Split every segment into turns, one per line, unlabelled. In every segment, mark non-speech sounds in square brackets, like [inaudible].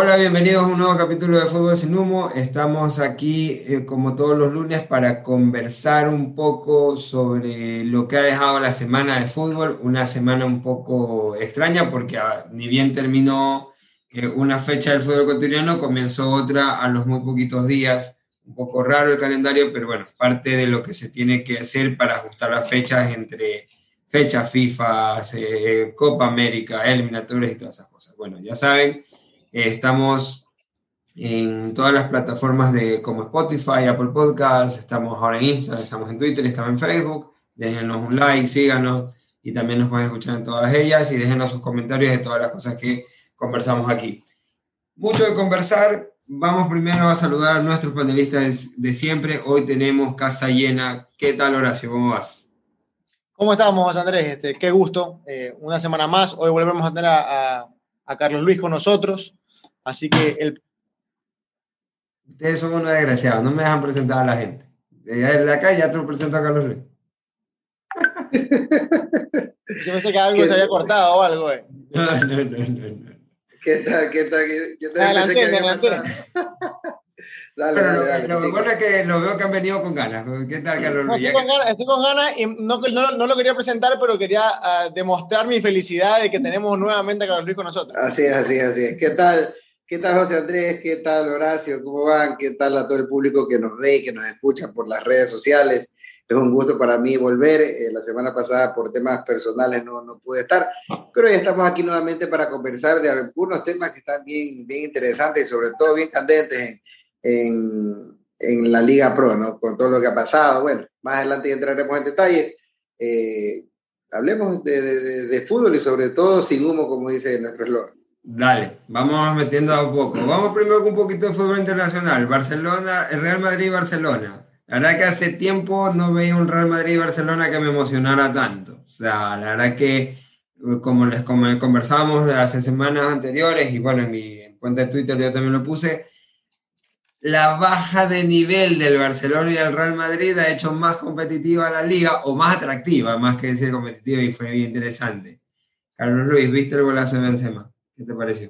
Hola, bienvenidos a un nuevo capítulo de Fútbol sin Humo. Estamos aquí eh, como todos los lunes para conversar un poco sobre lo que ha dejado la semana de fútbol, una semana un poco extraña porque ah, ni bien terminó eh, una fecha del fútbol cotidiano, comenzó otra a los muy poquitos días. Un poco raro el calendario, pero bueno, parte de lo que se tiene que hacer para ajustar las fechas entre fechas FIFA, Copa América, eliminatorias y todas esas cosas. Bueno, ya saben eh, estamos en todas las plataformas de como Spotify, Apple Podcasts, estamos ahora en Instagram, estamos en Twitter, estamos en Facebook. Déjenos un like, síganos y también nos pueden escuchar en todas ellas y déjenos sus comentarios de todas las cosas que conversamos aquí. Mucho de conversar. Vamos primero a saludar a nuestros panelistas de siempre. Hoy tenemos casa llena. ¿Qué tal, Horacio? ¿Cómo vas?
¿Cómo estamos, Andrés? Este, qué gusto. Eh, una semana más. Hoy volvemos a tener a, a Carlos Luis con nosotros. Así que el...
Ustedes son unos desgraciados, no me dejan presentar a la gente. De acá ya te lo presento a Carlos Luis. [laughs]
Yo pensé que algo se había cortado o algo, eh.
No, no, no, no.
¿Qué tal? ¿Qué tal? Yo te pensé que pasado. [laughs]
Dale, dale, dale, lo, bueno es que lo veo que han venido con ganas. ¿Qué tal, Carlos
no,
Luis?
estoy, con ganas, estoy con ganas y no, no, no, lo quería presentar, pero quería uh, demostrar mi felicidad de que tenemos nuevamente a Carlos Luis con nosotros.
Así es, así es, así es. ¿Qué tal? ¿Qué tal, José Andrés? ¿Qué tal, Horacio? ¿Cómo van? ¿Qué tal a todo el público que nos ve y que nos escucha por las redes sociales? Es un gusto para mí volver. Eh, la semana pasada, por temas personales, no, no pude estar, pero ya estamos aquí nuevamente para conversar de algunos temas que están bien, bien interesantes y sobre todo bien candentes en, en, en la Liga Pro, ¿no? Con todo lo que ha pasado. Bueno, más adelante entraremos en detalles. Eh, hablemos de, de, de, fútbol y sobre todo sin humo, como dice nuestro eslogan.
Dale, vamos metiendo a poco. Vamos primero con un poquito de fútbol internacional. Barcelona, el Real Madrid-Barcelona. La verdad que hace tiempo no veía un Real Madrid-Barcelona que me emocionara tanto. O sea, la verdad que como les conversábamos hace semanas anteriores y bueno, en mi cuenta de Twitter yo también lo puse, la baja de nivel del Barcelona y del Real Madrid ha hecho más competitiva la liga o más atractiva, más que decir competitiva y fue bien interesante. Carlos Luis, ¿viste el golazo de Benzema? ¿Qué te pareció?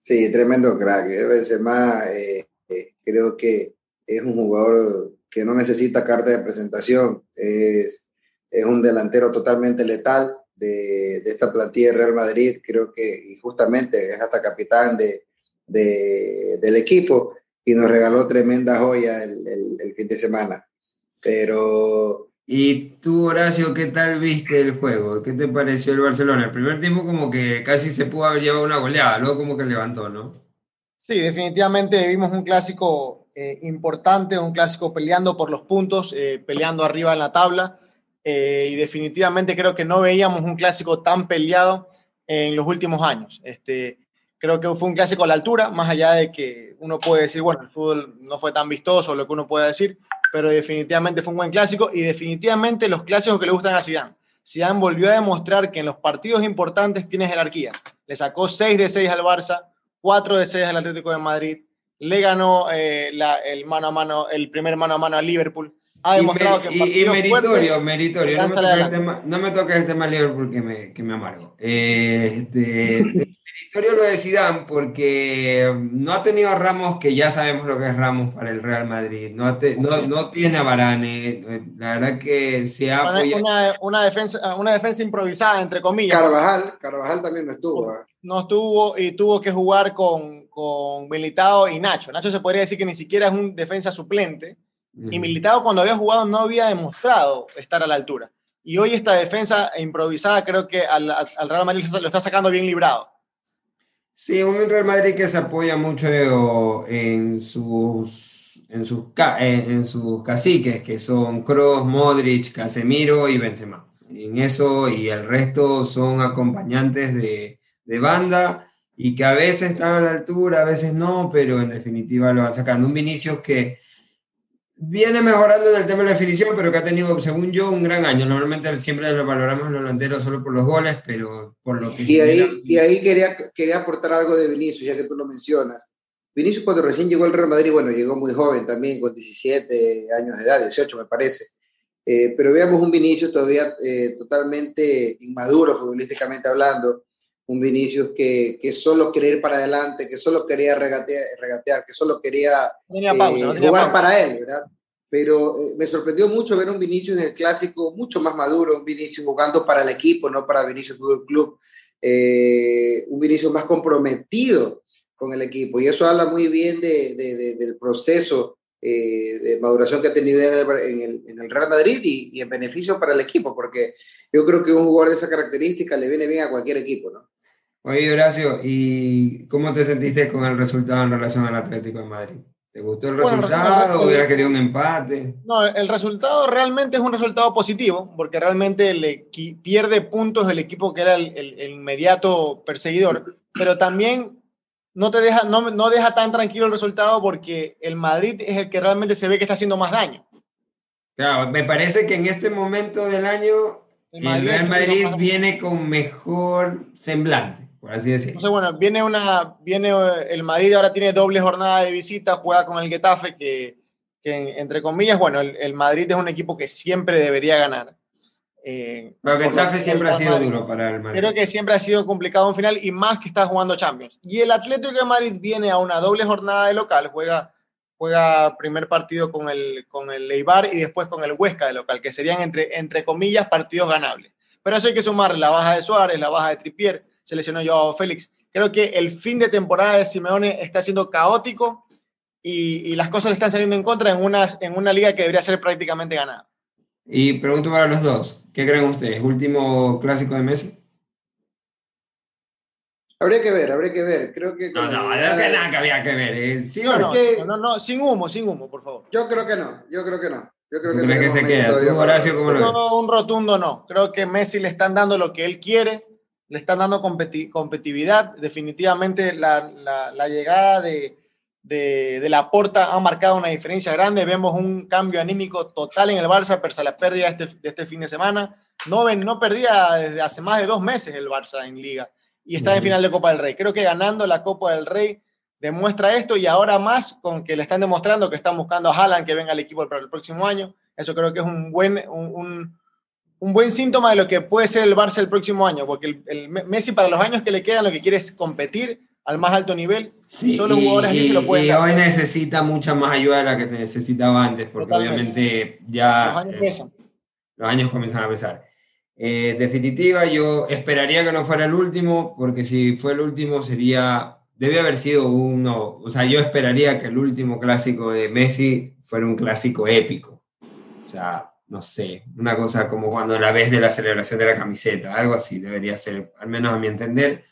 Sí, tremendo crack. ¿eh? Benzema eh, eh, creo que es un jugador que no necesita carta de presentación, es, es un delantero totalmente letal de, de, esta plantilla de Real Madrid, creo que justamente es hasta capitán de, de, del equipo y nos regaló tremenda joya el, el, el, fin de semana. Pero...
¿Y tú, Horacio, qué tal viste el juego? ¿Qué te pareció el Barcelona? El primer tiempo como que casi se pudo haber llevado una goleada, luego como que levantó, ¿no?
Sí, definitivamente vimos un clásico eh, importante, un clásico peleando por los puntos, eh, peleando arriba en la tabla, eh, y definitivamente creo que no veíamos un clásico tan peleado en los últimos años. Este, creo que fue un clásico a la altura, más allá de que uno puede decir, bueno, el fútbol no fue tan vistoso, lo que uno pueda decir, pero definitivamente fue un buen clásico y definitivamente los clásicos que le gustan a Zidane. Zidane volvió a demostrar que en los partidos importantes tiene jerarquía. Le sacó 6 de 6 al Barça, 4 de 6 al Atlético de Madrid, le ganó eh, la, el mano a mano, el primer mano a mano a Liverpool. Ha demostrado
y, que y, y meritorio, meritorio. No me, toca el tema, no me toca el tema Liverpool que me, que me amargo. Eh, este, [laughs] meritorio lo de Zidane porque no ha tenido a Ramos, que ya sabemos lo que es Ramos para el Real Madrid. No, te, no, no tiene a Varane. La verdad que se ha apoyado.
Una, una, defensa, una defensa improvisada, entre comillas.
Carvajal, Carvajal también no estuvo. ¿eh?
No estuvo y tuvo que jugar con, con Militao y Nacho. Nacho se podría decir que ni siquiera es un defensa suplente. Uh -huh. Y Militao cuando había jugado no había demostrado estar a la altura. Y hoy esta defensa improvisada creo que al, al Real Madrid lo está sacando bien librado.
Sí, un Real Madrid que se apoya mucho en sus, en sus, en sus caciques, que son Kroos, Modric, Casemiro y Benzema. En eso y el resto son acompañantes de, de banda y que a veces están a la altura, a veces no, pero en definitiva lo van sacando. Un Vinicius que viene mejorando en el tema de la definición, pero que ha tenido, según yo, un gran año. Normalmente siempre lo valoramos en los delanteros solo por los goles, pero por lo que...
Y ahí, y ahí quería, quería aportar algo de Vinicius, ya que tú lo mencionas. Vinicius cuando recién llegó al Real Madrid, bueno, llegó muy joven también, con 17 años de edad, 18 me parece. Eh, pero veamos un Vinicius todavía eh, totalmente inmaduro futbolísticamente hablando, un Vinicius que, que solo quería ir para adelante, que solo quería regatear, regatear que solo quería eh, jugar para él, ¿verdad? Pero eh, me sorprendió mucho ver un Vinicius en el clásico mucho más maduro, un Vinicius jugando para el equipo, no para Vinicius Fútbol Club, eh, un Vinicius más comprometido con el equipo. Y eso habla muy bien de, de, del proceso de maduración que ha tenido en el, en el, Real Madrid y, y, en beneficio para el equipo, porque yo creo que un jugador de esa característica le viene bien a cualquier equipo, ¿no?
Oye, Horacio, ¿y cómo te sentiste con el resultado en relación al Atlético de Madrid? ¿Te gustó el resultado o hubieras querido un empate?
No, el resultado realmente es un resultado positivo, porque realmente le pierde puntos el equipo que era el, inmediato perseguidor, pero también no te deja, no, no deja tan tranquilo el resultado porque el Madrid es el que realmente se ve que está haciendo más daño.
Claro, me parece que en este momento del año el, Real Madrid viene con mejor semblante así
Entonces, bueno, viene una, viene eh, el Madrid ahora tiene doble jornada de visita, juega con el Getafe, que, que entre comillas, bueno, el, Madrid es un equipo que siempre debería ganar.
Eh, Pero Getafe siempre ha sido duro para el Madrid.
Creo que siempre ha sido complicado un final y más que está jugando Champions. Y el Atlético de Madrid viene a una doble jornada de local, juega, juega primer partido con el, con el Eibar y después con el Huesca de local, que serían entre, entre comillas partidos ganables. Pero eso hay que sumar la baja de Suárez, la baja de Tripier, se lesionó Joao Félix. Creo que el fin de temporada de Simeone está siendo caótico y, las cosas están saliendo en contra en una, en una liga que debería ser prácticamente ganada.
Y pregunto para los dos, ¿qué creen ustedes? ¿Último clásico de Messi?
Habría que ver, habría que ver. Creo que.
No, no, no, que nada que había que ver. ¿eh?
¿Sí no, no, que... no, no, sin humo, sin humo, por favor.
Yo creo que no, yo creo que no. Yo creo
que, que se queda? ¿Tú, Horacio, cómo lo ves?
Un rotundo no. Creo que Messi le están dando lo que él quiere le están dando competitividad. Definitivamente la, la, llegada de, de, de, la Porta ha marcado una diferencia grande. Vemos un cambio anímico total en el Barça, pese a la pérdida de este, de este fin de semana. No, ven, no perdía desde hace más de dos meses el Barça en liga y está en final de Copa del Rey. Creo que ganando la Copa del Rey demuestra esto y ahora más con que le están demostrando que están buscando a Haaland que venga al equipo para el próximo año. Eso creo que es un buen, un, un buen síntoma de lo que puede ser el Barça el próximo año, porque el, Messi para los años que le quedan lo que quiere es competir al más alto nivel.
Sí, Solo jugadores y, lo pueden y hoy necesita mucha más ayuda de la que necesitaba antes, porque obviamente ya los años, eh, los años comienzan a pesar. Eh, definitiva, yo esperaría que no fuera el último, porque si fue el último sería, debe haber sido uno, o sea, yo esperaría que el último clásico de Messi fuera un clásico épico. O sea, no sé, una cosa como cuando la ves de la celebración de la camiseta, algo así debería ser, al menos a mi entender,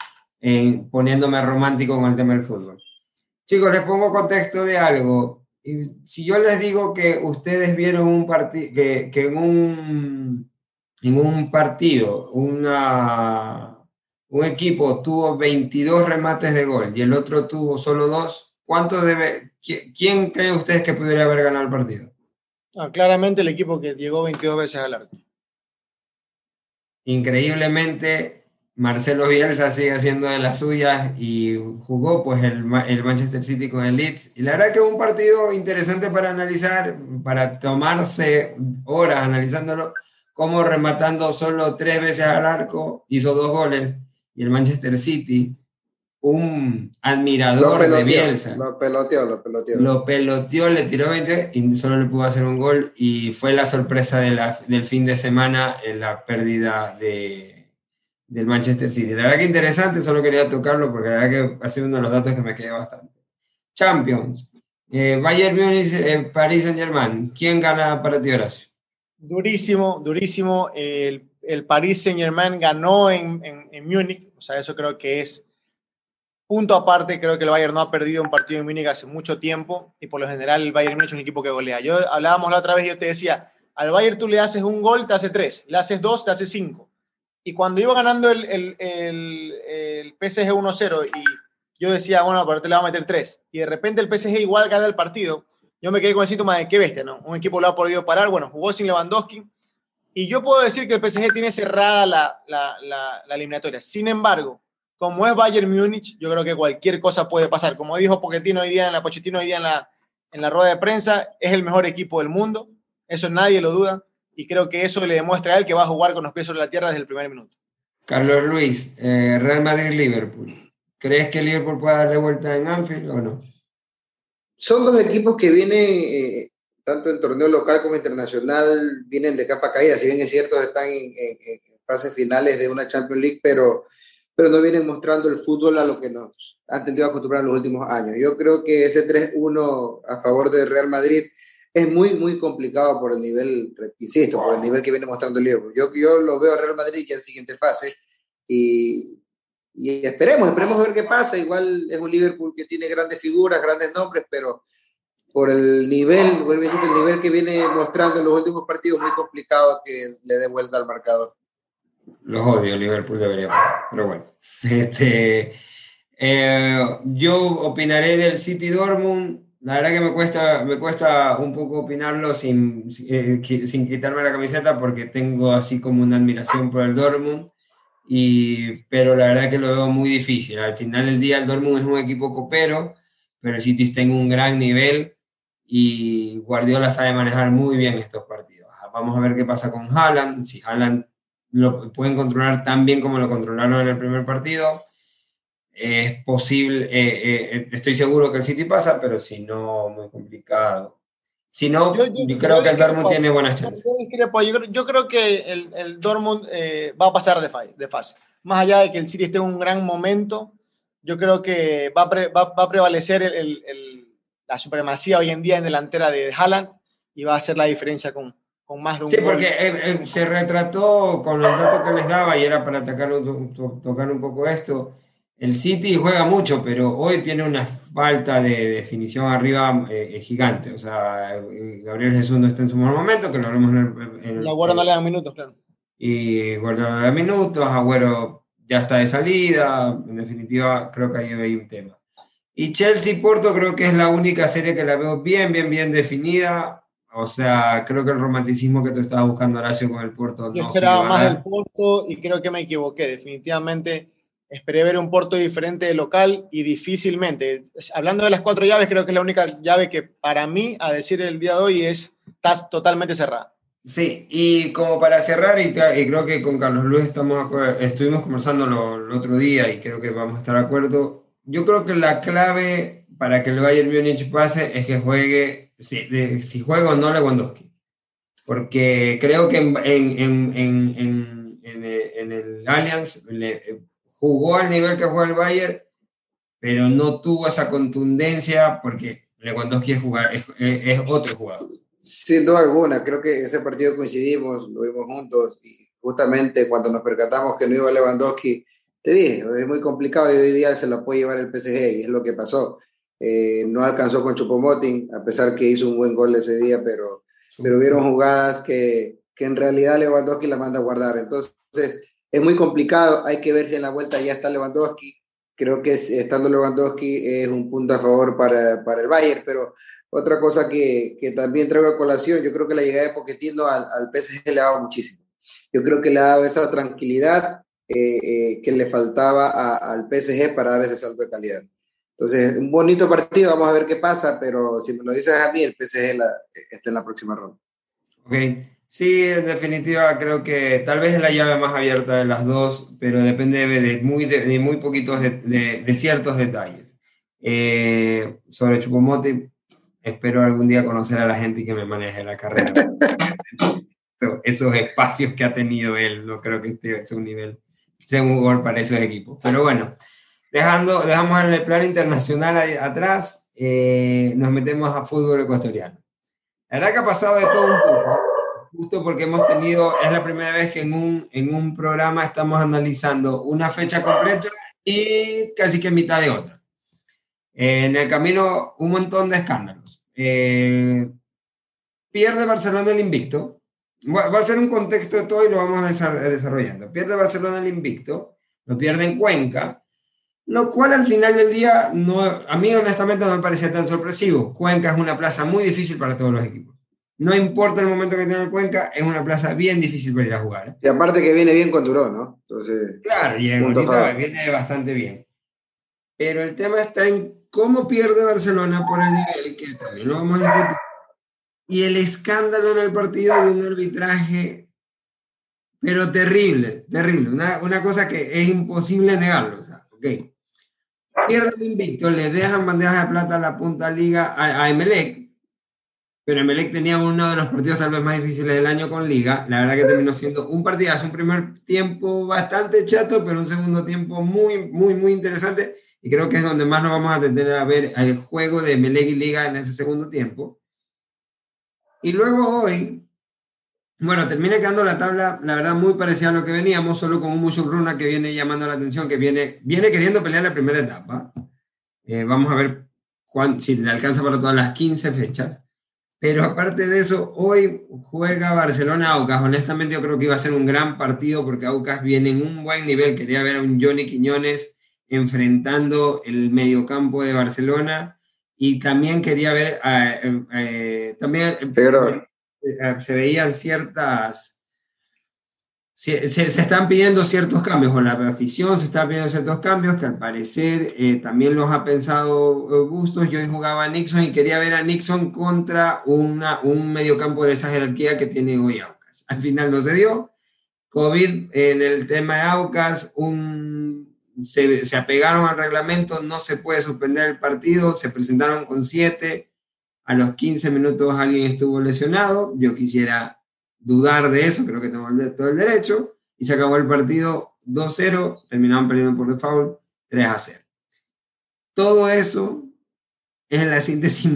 poniéndome romántico con el tema del fútbol. Chicos, les pongo contexto de algo. Si yo les digo que ustedes vieron un partido, que, que, en, un, en un partido una, un equipo tuvo 22 remates de gol y el otro tuvo solo dos, ¿cuánto debe, quién cree ustedes que pudiera haber ganado el partido?
Ah, claramente el equipo que llegó 22 veces al arco.
Increíblemente, Marcelo Bielsa sigue haciendo de las suyas y jugó pues el, el, Manchester City con el Leeds. Y la verdad que es un partido interesante para analizar, para tomarse horas analizándolo, como rematando solo tres veces al arco, hizo dos goles y el Manchester City un admirador de Bielsa.
Lo peloteó, lo peloteó.
Lo peloteó, le tiró 20 y solo le pudo hacer un gol y fue la sorpresa de la, del fin de semana en la pérdida de, del Manchester City. La verdad que interesante, solo quería tocarlo porque la verdad que ha sido uno de los datos que me quedé bastante. Champions. Eh, Bayern Múnich, eh, París Saint Germain. ¿Quién gana para ti, Horacio?
Durísimo, durísimo. El, el París Saint Germain ganó en, en, en Múnich, o sea, eso creo que es Punto aparte, creo que el Bayern no ha perdido un partido en Múnich hace mucho tiempo y por lo general el Bayern Múnich es un equipo que golea. Yo hablábamos la otra vez y yo te decía, al Bayern tú le haces un gol, te hace tres, le haces dos, te hace cinco. Y cuando iba ganando el, el, el, el PSG 1-0 y yo decía, bueno, pero te le va a meter tres. Y de repente el PSG igual gana el partido. Yo me quedé con el síntoma de qué bestia, ¿no? Un equipo lo ha podido parar. Bueno, jugó sin Lewandowski. Y yo puedo decir que el PSG tiene cerrada la, la, la eliminatoria. Sin embargo, como es Bayern Múnich, yo creo que cualquier cosa puede pasar. Como dijo Pochettino hoy día en la Pochettino hoy día en la, en la rueda de prensa, es el mejor equipo del mundo. Eso nadie lo duda. Y creo que eso le demuestra a él que va a jugar con los pies sobre la tierra desde el primer minuto.
Carlos Luis, eh, Real Madrid-Liverpool. ¿Crees que Liverpool pueda darle vuelta en Anfield o no?
Son dos equipos que vienen, eh, tanto en torneo local como internacional, vienen de capa caída. Si bien es cierto, están en, en, fases finales de una Champions League, pero, pero no vienen mostrando el fútbol a lo que nos han tendido a acostumbrar en los últimos años. Yo creo que ese 3-1 a favor del Real Madrid es muy, muy complicado por el nivel, insisto, por el nivel que viene mostrando el Liverpool. Yo, yo lo veo a Real Madrid ya en siguiente fase y, y esperemos, esperemos ver qué pasa. Igual es un Liverpool que tiene grandes figuras, grandes nombres, pero por el nivel, el nivel que viene mostrando en los últimos partidos, muy complicado que le dé vuelta al marcador.
Los odio, Liverpool debería pero bueno. [laughs] Este, eh, yo opinaré del City Dortmund la verdad que me cuesta, me cuesta un poco opinarlo sin, eh, sin quitarme la camiseta porque tengo así como una admiración por el Dortmund, y, pero la verdad que lo veo muy difícil. Al final del día el Dortmund es un equipo copero, pero el City está en un gran nivel y Guardiola sabe manejar muy bien estos partidos. Vamos a ver qué pasa con Haaland, si Haaland lo pueden controlar tan bien como lo controlaron en el primer partido es posible, eh, eh, estoy seguro que el City pasa, pero si no, muy complicado. Si no, yo, creo que el Dortmund tiene buenas chances.
Yo, creo que el, el Dortmund eh, va a pasar de, de, fase. Más allá de que el City esté en un gran momento, yo creo que va a, va, va a prevalecer el, la supremacía hoy en día en delantera de Haaland y va a hacer la diferencia con, con más de un
Sí, porque se retrató con el dato que les daba y era para atacar, tocar un poco esto el City juega mucho, pero hoy tiene una falta de definición arriba eh, gigante. O sea, eh, Gabriel Jesús no está en su mejor momento, que lo haremos en
el. y Agüero no le dan minutos, claro.
Y Agüero no le da minutos, Agüero ya está de salida. En definitiva, creo que ahí hay un tema. Y Chelsea-Porto creo que es la única serie que la veo bien, bien, bien definida. O sea, creo que el romanticismo que tú estabas buscando, Horacio, con el Porto
Yo no esperaba más el Porto y creo que me equivoqué. Definitivamente esperé ver un Porto diferente de local y difícilmente. Hablando de las cuatro llaves, creo que es la única llave que para mí, a decir el día de hoy, es está totalmente cerrada.
Sí, y como para cerrar, y, creo que con Carlos Luis estamos, estuvimos conversando el otro día y creo que vamos a estar de acuerdo. Yo creo que la clave para que el Bayern Múnich pase es que juegue, si, si juega o no Lewandowski. Porque creo que en, en, en, en, el Allianz le, jugó al nivel que jugó el Bayern, pero no tuvo esa contundencia porque Lewandowski es, jugar, es, otro jugador.
Sin duda alguna, creo que ese partido coincidimos, lo vimos juntos y justamente cuando nos percatamos que no iba Lewandowski, te dije, es muy complicado y hoy día se lo puede llevar el PSG y es lo que pasó. Eh, no alcanzó con Chupomoting, a pesar que hizo un buen gol ese día, pero, pero vieron jugadas que, que en realidad Lewandowski la manda a guardar. Entonces, es muy complicado, hay que ver si en la vuelta ya está Lewandowski. Creo que estando Lewandowski es un punto a favor para, para el Bayern, pero otra cosa que, que, también traigo a colación, yo creo que la llegada de Pochettino al, al PSG le ha dado muchísimo. Yo creo que le ha dado esa tranquilidad eh, eh, que le faltaba al PSG para dar ese salto de calidad. Entonces, un bonito partido, vamos a ver qué pasa, pero si me lo dices a mí, el PSG la, está en la próxima ronda.
Ok. Sí, en definitiva creo que tal vez es la llave más abierta de las dos, pero depende de muy, de, muy poquitos, de, de, ciertos detalles. Eh, sobre Chupomote, espero algún día conocer a la gente que me maneje la carrera. [laughs] esos espacios que ha tenido él, no creo que este sea un nivel, sea un gol para esos equipos. Pero bueno, dejando, dejamos en el plano internacional atrás, eh, nos metemos a fútbol ecuatoriano. La verdad que ha pasado de todo un poco justo porque hemos tenido, es la primera vez que en un, en un programa estamos analizando una fecha completa y casi que mitad de otra. en el camino, un montón de escándalos. Eh, pierde Barcelona el invicto. Va, a ser un contexto de todo y lo vamos desarrollando. Pierde Barcelona el invicto, lo pierde en Cuenca, lo cual al final del día, no, a mí honestamente no me parece tan sorpresivo. Cuenca es una plaza muy difícil para todos los equipos. No importa el momento que tenga el Cuenca, es una plaza bien difícil para ir a jugar. ¿eh?
Y aparte que viene bien con Turón, ¿no? Entonces,
claro, y viene bastante bien. Pero el tema está en cómo pierde Barcelona por el nivel, que también lo vamos a discutir. Y el escándalo en el partido de un arbitraje pero terrible, terrible. Una, una cosa que es imposible negarlo. O sea, ok. Pierde el invicto, le dejan bandejas de plata a la punta liga a, a Emelec, pero Emelec tenía uno de los partidos tal vez más difíciles del año con liga. La verdad que terminó siendo un partidazo, un primer tiempo bastante chato, pero un segundo tiempo muy, muy, muy interesante. Y creo que es donde más nos vamos a tener a ver el juego de Emelec y liga en ese segundo tiempo. Y luego hoy, bueno, termina quedando la tabla, la verdad, muy parecida a lo que veníamos, solo con un Mucho Bruna que viene llamando la atención, que viene, viene queriendo pelear la primera etapa. Eh, vamos a ver cuán, si le alcanza para todas las 15 fechas. Pero aparte de eso, hoy juega Barcelona-Aucas. Honestamente, yo creo que iba a ser un gran partido porque Aucas viene en un buen nivel. Quería ver a un Johnny Quiñones enfrentando el mediocampo de Barcelona y también quería ver, eh, eh, también
Pero,
eh, se veían ciertas, se, están pidiendo ciertos cambios, o la afición se está pidiendo ciertos cambios que al parecer eh, también los ha pensado Bustos. Yo jugaba a Nixon y quería ver a Nixon contra una, un mediocampo de esa jerarquía que tiene hoy Aucas. Al final no se dio. COVID en el tema de Aucas, un, se, se, apegaron al reglamento, no se puede suspender el partido, se presentaron con siete, a los 15 minutos alguien estuvo lesionado, yo quisiera dudar de eso, creo que tengo todo el derecho, y se acabó el partido 2-0, terminaron perdiendo por default 3-0. Todo eso es la síntesis,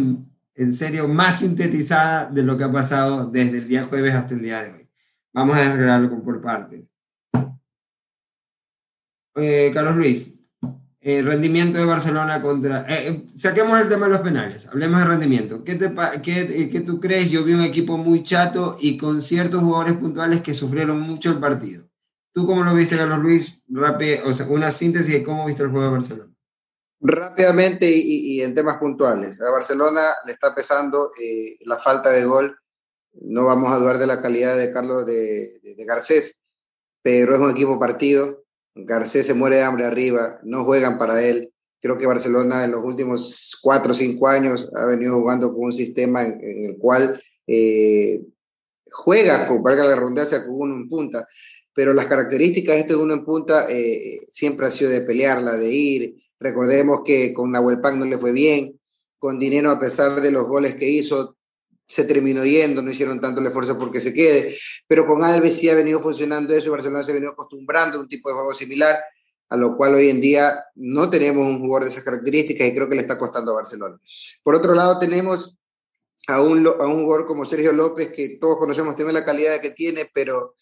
en serio, más sintetizada de lo que ha pasado desde el día jueves hasta el día de hoy. Vamos a desgranarlo por partes. Eh, Carlos Luis, eh, rendimiento de Barcelona contra... Eh, saquemos el tema de los penales, hablemos de rendimiento. ¿Qué, te, qué, ¿Qué tú crees? Yo vi un equipo muy chato y con ciertos jugadores puntuales que sufrieron mucho el partido. ¿Tú cómo lo viste, Carlos Luis? Rápido, una síntesis de cómo viste el juego de Barcelona.
Rápidamente y, en temas puntuales. A Barcelona le está pesando eh, la falta de gol. No vamos a dudar de la calidad de Carlos de, de Garcés, pero es un equipo partido Garcés se muere de hambre arriba, no juegan para él. Creo que Barcelona en los últimos cuatro o cinco años ha venido jugando con un sistema en, el cual eh, juega, con, valga la redundancia, con uno en punta, pero las características de este uno en punta eh, siempre ha sido de pelearla, de ir. Recordemos que con Nahuel Pan no le fue bien, con Dinero a pesar de los goles que hizo, se terminó yendo, no hicieron tanto el esfuerzo porque se quede, pero con Alves sí ha venido funcionando eso y Barcelona se ha venido acostumbrando a un tipo de juego similar, a lo cual hoy en día no tenemos un jugador de esas características y creo que le está costando a Barcelona. Por otro lado, tenemos a un, a un jugador como Sergio López, que todos conocemos, tiene la calidad que tiene, pero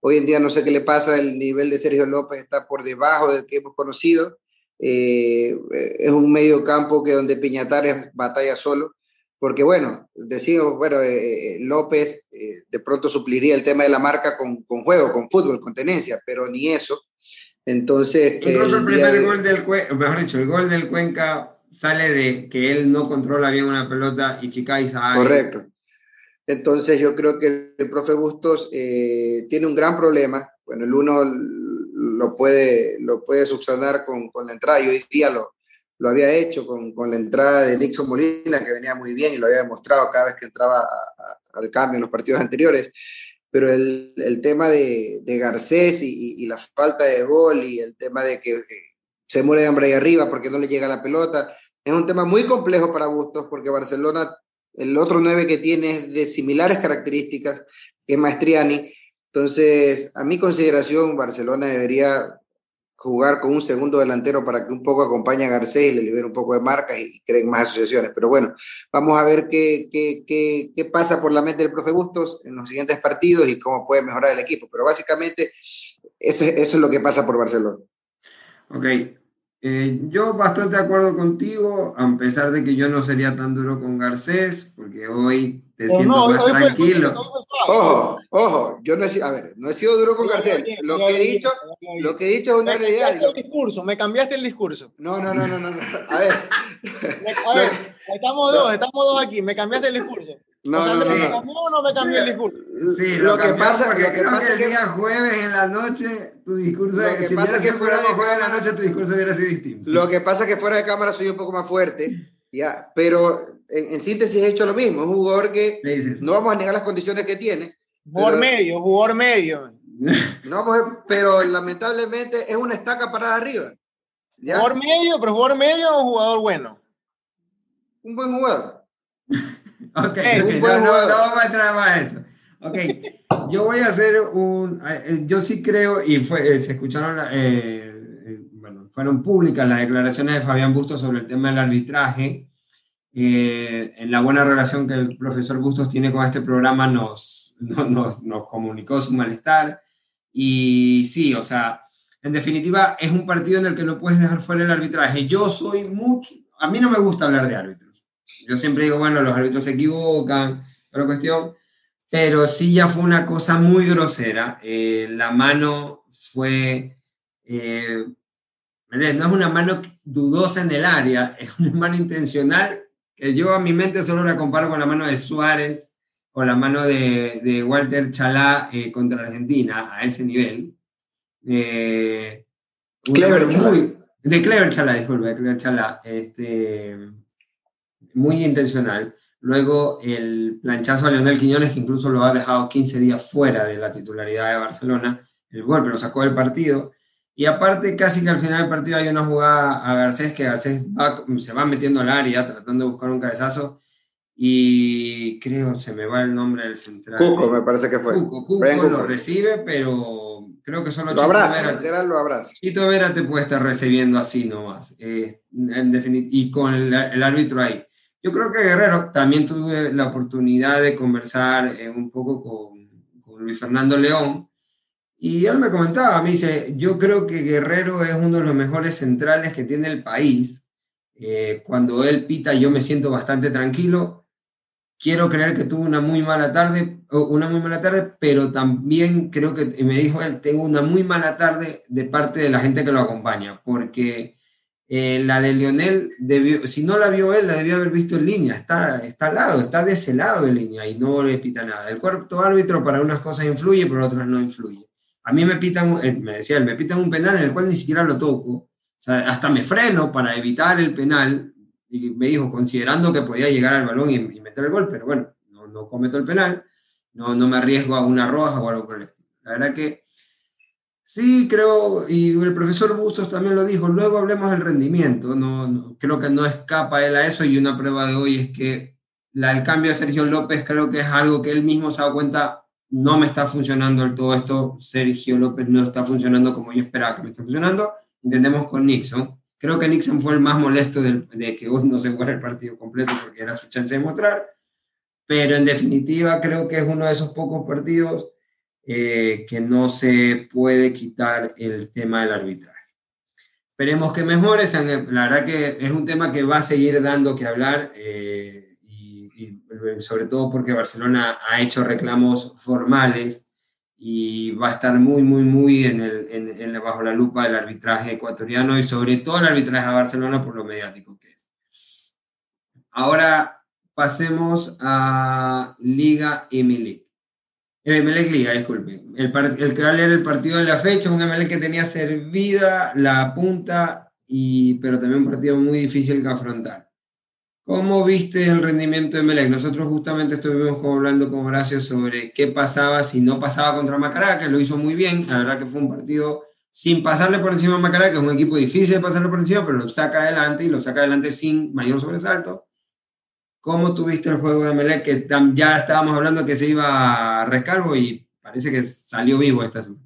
hoy en día no sé qué le pasa, el nivel de Sergio López está por debajo del que hemos conocido. Eh, es un medio campo que donde Piñatares batalla solo porque bueno, decimos, bueno, eh, López eh, de pronto supliría el tema de la marca con, con, juego, con fútbol, con tenencia, pero ni eso. Entonces...
Incluso el, primer de... gol del Cuenca, mejor dicho, el gol del Cuenca sale de que él no controla bien una pelota y Chicay sabe.
Correcto. Entonces yo creo que el profe Bustos eh, tiene un gran problema. Bueno, el uno lo puede, lo puede subsanar con, con la entrada y hoy día lo, lo había hecho con, con, la entrada de Nixon Molina, que venía muy bien y lo había demostrado cada vez que entraba al cambio en los partidos anteriores. Pero el, el tema de, de Garcés y, y, la falta de gol y el tema de que se muere de hambre ahí arriba porque no le llega la pelota, es un tema muy complejo para Bustos porque Barcelona, el otro nueve que tiene es de similares características, que es Maestriani. Entonces, a mi consideración, Barcelona debería jugar con un segundo delantero para que un poco acompañe a Garcés y le libere un poco de marcas y creen más asociaciones. Pero bueno, vamos a ver qué, qué, qué, qué, pasa por la mente del profe Bustos en los siguientes partidos y cómo puede mejorar el equipo. Pero básicamente eso, eso es lo que pasa por Barcelona.
Ok. Eh, yo bastante de acuerdo contigo, a pesar de que yo no sería tan duro con Garcés, porque hoy te oh, siento no, más hoy tranquilo.
Ojo, ojo, yo no he sido, a ver, no he sido duro con Garcés. Lo que he dicho, lo que he dicho es una
me
realidad.
Cambiaste el discurso, me cambiaste el discurso.
No, no, no, no, no. no. A ver. [laughs]
a ver, [laughs] estamos dos, estamos dos aquí, me cambiaste el discurso.
No, o sea, no, no,
¿Me cambió no me cambió el discurso?
Sí, lo, lo que pasa porque lo que creo que el día jueves en la noche tu discurso,
lo que
si
pasa que
fuera de jueves en la noche tu discurso hubiera sido distinto.
Lo que pasa es que fuera de cámara soy un poco más fuerte, ya, pero en, en síntesis he hecho lo mismo, es un jugador que sí, sí, sí. no vamos a negar las condiciones que tiene.
Jugador pero, medio, jugador medio. [laughs]
No, pero lamentablemente es una estaca parada arriba.
¿Jugador medio, pero jugador medio o jugador bueno?
Un buen jugador.
Ok, buen no, jugador. no, vamos a entrar más a eso. Ok, yo voy a hacer un, eh, yo sí creo, y fue, eh, se escucharon, eh, bueno, fueron públicas las declaraciones de Fabián Bustos sobre el tema del arbitraje. en la buena relación que el profesor Bustos tiene con este programa nos, nos, nos comunicó su malestar. Y sí, o sea, en definitiva, es un partido en el que no puedes dejar fuera el arbitraje. Yo soy mucho, a mí no me gusta hablar de árbitros. Yo siempre digo, bueno, los árbitros se equivocan, pero cuestión, pero sí ya fue una cosa muy grosera. Eh, la mano fue, eh, no es una mano dudosa en el área, [laughs] es una mano intencional que yo a mi mente solo la comparo con la mano de Suárez o la mano de, de Walter Chalá eh, contra Argentina a ese nivel. Eh,
Clever Chalá.
de Clever Chalá, disculpe, de Clever Chalá. Este, muy intencional. Luego el planchazo a Leonel Quiñones, que incluso lo ha dejado 15 días fuera de la titularidad de Barcelona. El golpe lo sacó del partido. Y aparte, casi que al final del partido hay una jugada a Garcés, que Garcés se va metiendo al área tratando de buscar un cabezazo y creo, se me va el nombre del central.
Cuco, me parece que fue.
Cuco, Cuco lo recibe, pero creo que solo
lo abraza, Vera, lo abraza.
Chito Vera te puede estar recibiendo así nomás, eh, en y con el, árbitro ahí. Yo creo que Guerrero, también tuve la oportunidad de conversar eh, un poco con, con, Luis Fernando León, y él me comentaba, me dice, yo creo que Guerrero es uno de los mejores centrales que tiene el país. Eh, cuando él pita yo me siento bastante tranquilo, quiero creer que tuvo una muy mala tarde, una muy mala tarde, pero también creo que, me dijo él, tengo una muy mala tarde de parte de la gente que lo acompaña, porque eh, la de Lionel, debió, si no la vio él, la debió haber visto en línea, está, está al lado, está de ese lado de línea y no le pita nada. El cuarto árbitro para unas cosas influye, para otras no influye. A mí me pitan, eh, me decía él, me pitan un penal en el cual ni siquiera lo toco, o sea, hasta me freno para evitar el penal, y me dijo, considerando que podía llegar al balón y, meter el gol, pero bueno, no, no, cometo el penal, no, no me arriesgo a una roja o algo por el estilo. La verdad que sí, creo, y el profesor Bustos también lo dijo, luego hablemos del rendimiento, no, creo que no escapa él a eso y una prueba de hoy es que la, el cambio de Sergio López creo que es algo que él mismo se ha dado cuenta, no me está funcionando el todo esto, Sergio López no está funcionando como yo esperaba que me esté funcionando, intentemos con Nixon. Creo que Nixon fue el más molesto de, que no se fuera el partido completo porque era su chance de mostrar, pero en definitiva creo que es uno de esos pocos partidos eh, que no se puede quitar el tema del arbitraje. Esperemos que mejore, la verdad que es un tema que va a seguir dando que hablar eh, y, y sobre todo porque Barcelona ha hecho reclamos formales y va a estar muy, muy, muy en el, en, bajo la lupa del arbitraje ecuatoriano y sobre todo el arbitraje a Barcelona por lo mediático que es. Ahora pasemos a Liga Emelec. Emelec Liga, disculpe. El, que el partido de la fecha, un Emelec que tenía servida la punta, y, pero también un partido muy difícil que afrontar. ¿Cómo viste el rendimiento de Melec? Nosotros justamente estuvimos hablando con Horacio sobre qué pasaba si no pasaba contra Macará, que lo hizo muy bien. La verdad que fue un partido sin pasarle por encima a Macará, que es un equipo difícil de pasarle por encima, pero lo saca adelante y lo saca adelante sin mayor sobresalto. ¿Cómo tuviste el juego de Melec? Que ya estábamos hablando que se iba a rescalvo y parece que salió vivo esta semana.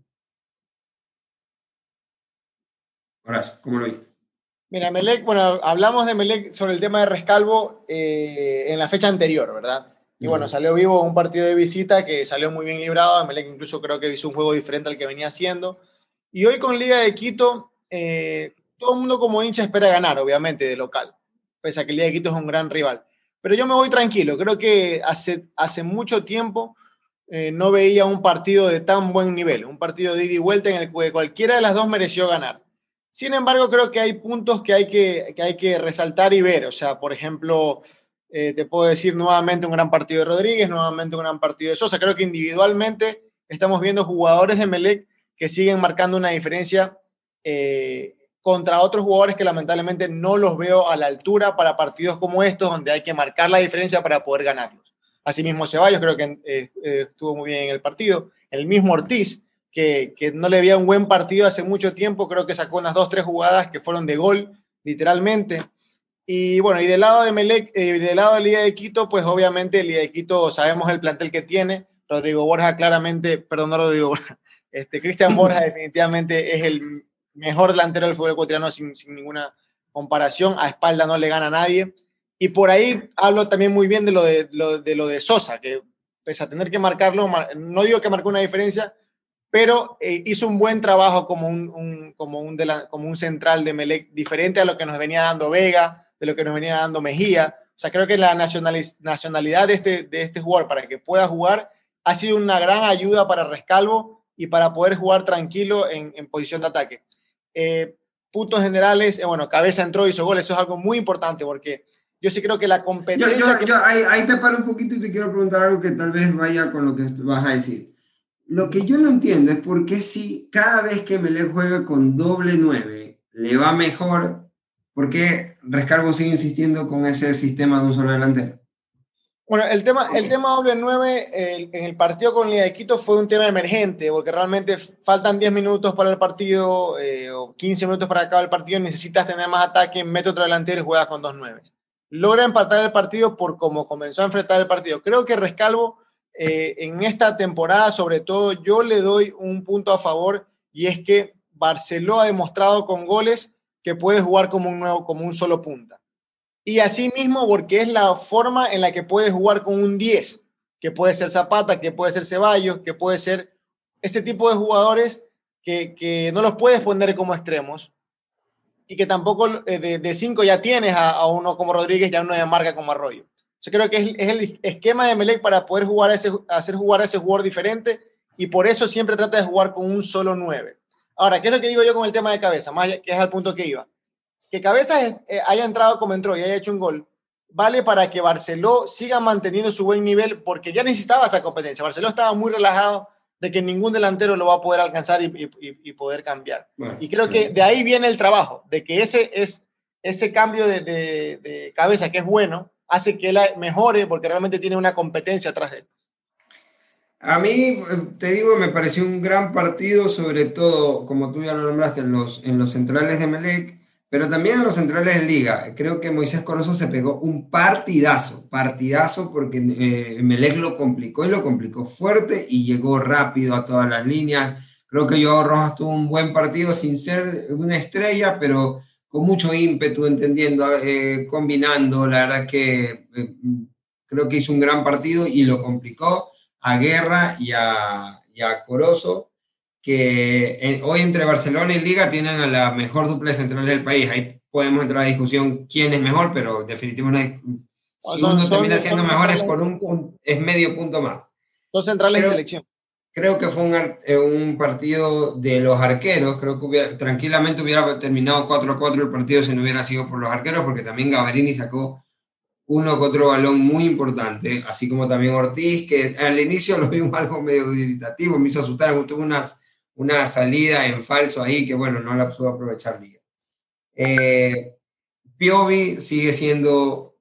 Horacio, ¿cómo lo viste?
Mira, Melec, bueno, hablamos de Melec sobre el tema de Rescalvo eh, en la fecha anterior, ¿verdad? Y bueno, salió vivo un partido de visita que salió muy bien librado. Melec incluso creo que hizo un juego diferente al que venía haciendo. Y hoy con Liga de Quito, eh, todo el mundo como hincha espera ganar, obviamente, de local, pese a que Liga de Quito es un gran rival. Pero yo me voy tranquilo. Creo que hace, hace mucho tiempo eh, no veía un partido de tan buen nivel, un partido de ida y vuelta en el que cualquiera de las dos mereció ganar. Sin embargo, creo que hay puntos que hay que, que, hay que resaltar y ver. O sea, por ejemplo, eh, te puedo decir nuevamente un gran partido de Rodríguez, nuevamente un gran partido de Sosa. Creo que individualmente estamos viendo jugadores de Melec que siguen marcando una diferencia eh, contra otros jugadores que lamentablemente no los veo a la altura para partidos como estos, donde hay que marcar la diferencia para poder ganarlos. Asimismo, Ceballos creo que eh, estuvo muy bien en el partido. El mismo Ortiz, que, que, no le había un buen partido hace mucho tiempo, creo que sacó unas dos, tres jugadas que fueron de gol, literalmente. Y bueno, y del lado de Melec, eh, del lado de Liga de Quito, pues obviamente Liga de Quito sabemos el plantel que tiene. Rodrigo Borja claramente, perdón, no Rodrigo Borja, [laughs] este, Cristian Borja definitivamente es el mejor delantero del fútbol ecuatoriano sin, ninguna comparación. A espalda no le gana a nadie. Y por ahí hablo también muy bien de lo de, lo, de, lo de Sosa, que pese a tener que marcarlo, no digo que marcó una diferencia, pero eh, hizo un buen trabajo como un, como, un la, como un central de Melec, diferente a lo que nos venía dando Vega, de lo que nos venía dando Mejía. O sea, creo que la nacionalidad de este, de este jugador para que pueda jugar ha sido una gran ayuda para Rescalvo y para poder jugar tranquilo en posición de ataque. Eh, puntos generales, eh, bueno, Cabeza entró y hizo gol, eso es algo muy importante porque yo sí creo que la competencia...
Yo, yo, yo ahí, ahí, te paro un poquito y te quiero preguntar algo que tal vez vaya con lo que vas a decir. Lo que yo no entiendo es por qué si cada vez que Melé juega con doble 9 le va mejor ¿Por qué Rescargo sigue insistiendo con ese sistema de un solo delantero?
Bueno, el tema, el tema doble 9 en el partido con Liga de Quito fue un tema emergente, porque realmente faltan 10 minutos para el partido eh, o 15 minutos para acabar el partido, necesitas tener más ataque, mete otro delantero y juegas con dos 9. Logra empatar el partido por cómo comenzó a enfrentar el partido. Creo que Rescalvo eh, en esta temporada, sobre todo, yo le doy un punto a favor y es que Barceló ha demostrado con goles que puede jugar como un, nuevo, como un solo punta. Y asimismo, porque es la forma en la que puede jugar con un 10, que puede ser Zapata, que puede ser Ceballos, que puede ser ese tipo de jugadores que, que no los puedes poner como extremos y que tampoco eh, de 5 ya tienes a, a, uno como Rodríguez, ya uno de marca como Arroyo. Yo creo que es, el esquema de Melec para poder jugar ese, hacer jugar a ese jugador diferente y por eso siempre trata de jugar con un solo 9. Ahora, ¿qué es lo que digo yo con el tema de cabeza? Más que es al punto que iba. Que cabeza eh, haya entrado como entró y haya hecho un gol, vale para que Barceló siga manteniendo su buen nivel, porque ya necesitaba esa competencia. Barceló estaba muy relajado de que ningún delantero lo va a poder alcanzar y, y, y poder cambiar. Bueno, y creo que de ahí viene el trabajo, de que ese, es, ese cambio de, de, de cabeza, que es bueno, hace que él mejore porque realmente tiene una competencia atrás de él.
A mí, te digo, me pareció un gran partido, sobre todo, como tú ya lo nombraste, en los, en los centrales de Melec, pero también en los centrales de Liga. Creo que Moisés Corozo se pegó un partidazo, partidazo, porque eh, Melec lo complicó y lo complicó fuerte y llegó rápido a todas las líneas. Creo que Joao Rojas tuvo un buen partido sin ser una estrella, pero con mucho ímpetu, entendiendo, eh, combinando. La verdad que eh, creo que hizo un gran partido y lo complicó a Guerra y a, y a Corozo, que en, hoy entre Barcelona y Liga tienen a la mejor dupla central del país. Ahí podemos entrar a discusión quién es mejor, pero definitivamente si uno son, termina siendo son, mejor es por un, es medio punto más.
Dos centrales de selección.
Creo que fue un, eh, un, partido de los arqueros. Creo que hubiera, tranquilamente hubiera terminado 4-4 el partido si no hubiera sido por los arqueros, porque también Gabarini sacó uno con otro balón muy importante, así como también Ortiz, que al inicio [laughs] lo vimos algo medio irritativo, me hizo asustar, tuvo unas, una salida en falso ahí que, bueno, no la pudo aprovechar Liga. Eh, Piovi sigue siendo